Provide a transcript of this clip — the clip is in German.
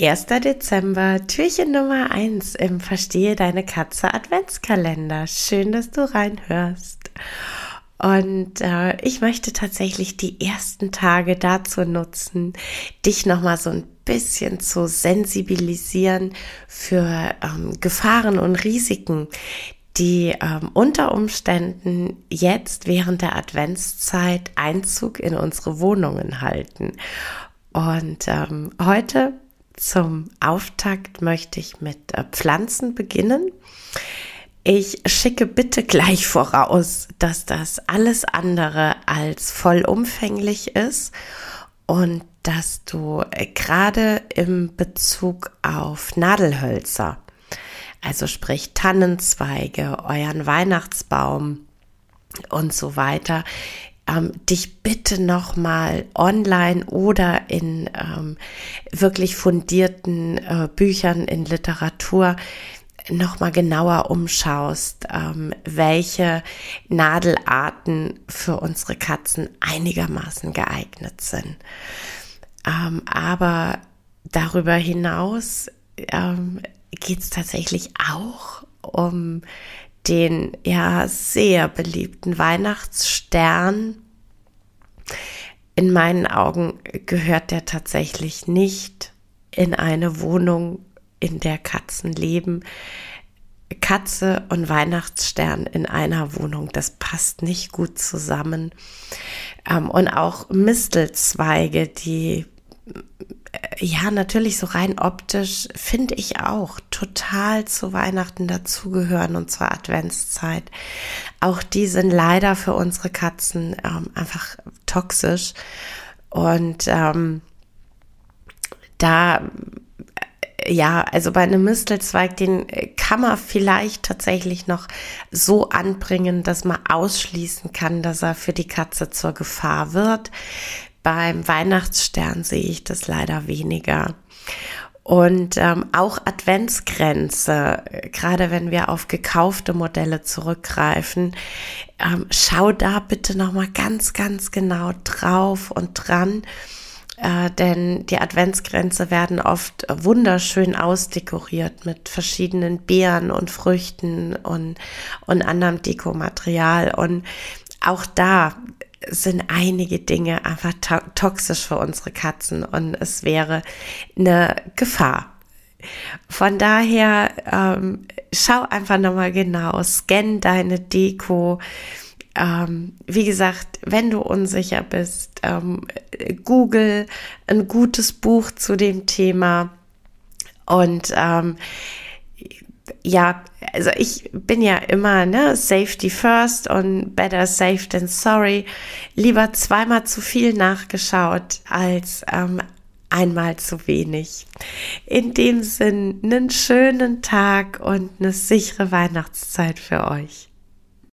1. Dezember, Türchen Nummer 1 im Verstehe deine Katze Adventskalender. Schön, dass du reinhörst. Und äh, ich möchte tatsächlich die ersten Tage dazu nutzen, dich nochmal so ein bisschen zu sensibilisieren für ähm, Gefahren und Risiken, die ähm, unter Umständen jetzt während der Adventszeit Einzug in unsere Wohnungen halten. Und ähm, heute zum Auftakt möchte ich mit äh, Pflanzen beginnen. Ich schicke bitte gleich voraus, dass das alles andere als vollumfänglich ist und dass du äh, gerade im Bezug auf Nadelhölzer, also sprich Tannenzweige, euren Weihnachtsbaum und so weiter, ähm, dich bitte nochmal online oder in ähm, wirklich fundierten äh, Büchern in Literatur nochmal genauer umschaust, ähm, welche Nadelarten für unsere Katzen einigermaßen geeignet sind. Ähm, aber darüber hinaus ähm, geht es tatsächlich auch um den ja sehr beliebten Weihnachtsstern. In meinen Augen gehört der tatsächlich nicht in eine Wohnung, in der Katzen leben. Katze und Weihnachtsstern in einer Wohnung, das passt nicht gut zusammen. Ähm, und auch Mistelzweige, die ja, natürlich so rein optisch finde ich auch total zu Weihnachten dazugehören und zur Adventszeit. Auch die sind leider für unsere Katzen ähm, einfach toxisch. Und ähm, da, ja, also bei einem Mistelzweig, den kann man vielleicht tatsächlich noch so anbringen, dass man ausschließen kann, dass er für die Katze zur Gefahr wird. Beim Weihnachtsstern sehe ich das leider weniger. Und ähm, auch Adventsgrenze, gerade wenn wir auf gekaufte Modelle zurückgreifen, ähm, schau da bitte nochmal ganz, ganz genau drauf und dran. Äh, denn die Adventsgrenze werden oft wunderschön ausdekoriert mit verschiedenen Beeren und Früchten und, und anderem Dekomaterial. Und auch da sind einige Dinge einfach to toxisch für unsere Katzen und es wäre eine Gefahr. Von daher ähm, schau einfach nochmal genau, scan deine Deko. Ähm, wie gesagt, wenn du unsicher bist, ähm, google ein gutes Buch zu dem Thema und ähm, ja, also ich bin ja immer, ne, Safety first und better safe than sorry. Lieber zweimal zu viel nachgeschaut als ähm, einmal zu wenig. In dem Sinn, einen schönen Tag und eine sichere Weihnachtszeit für euch.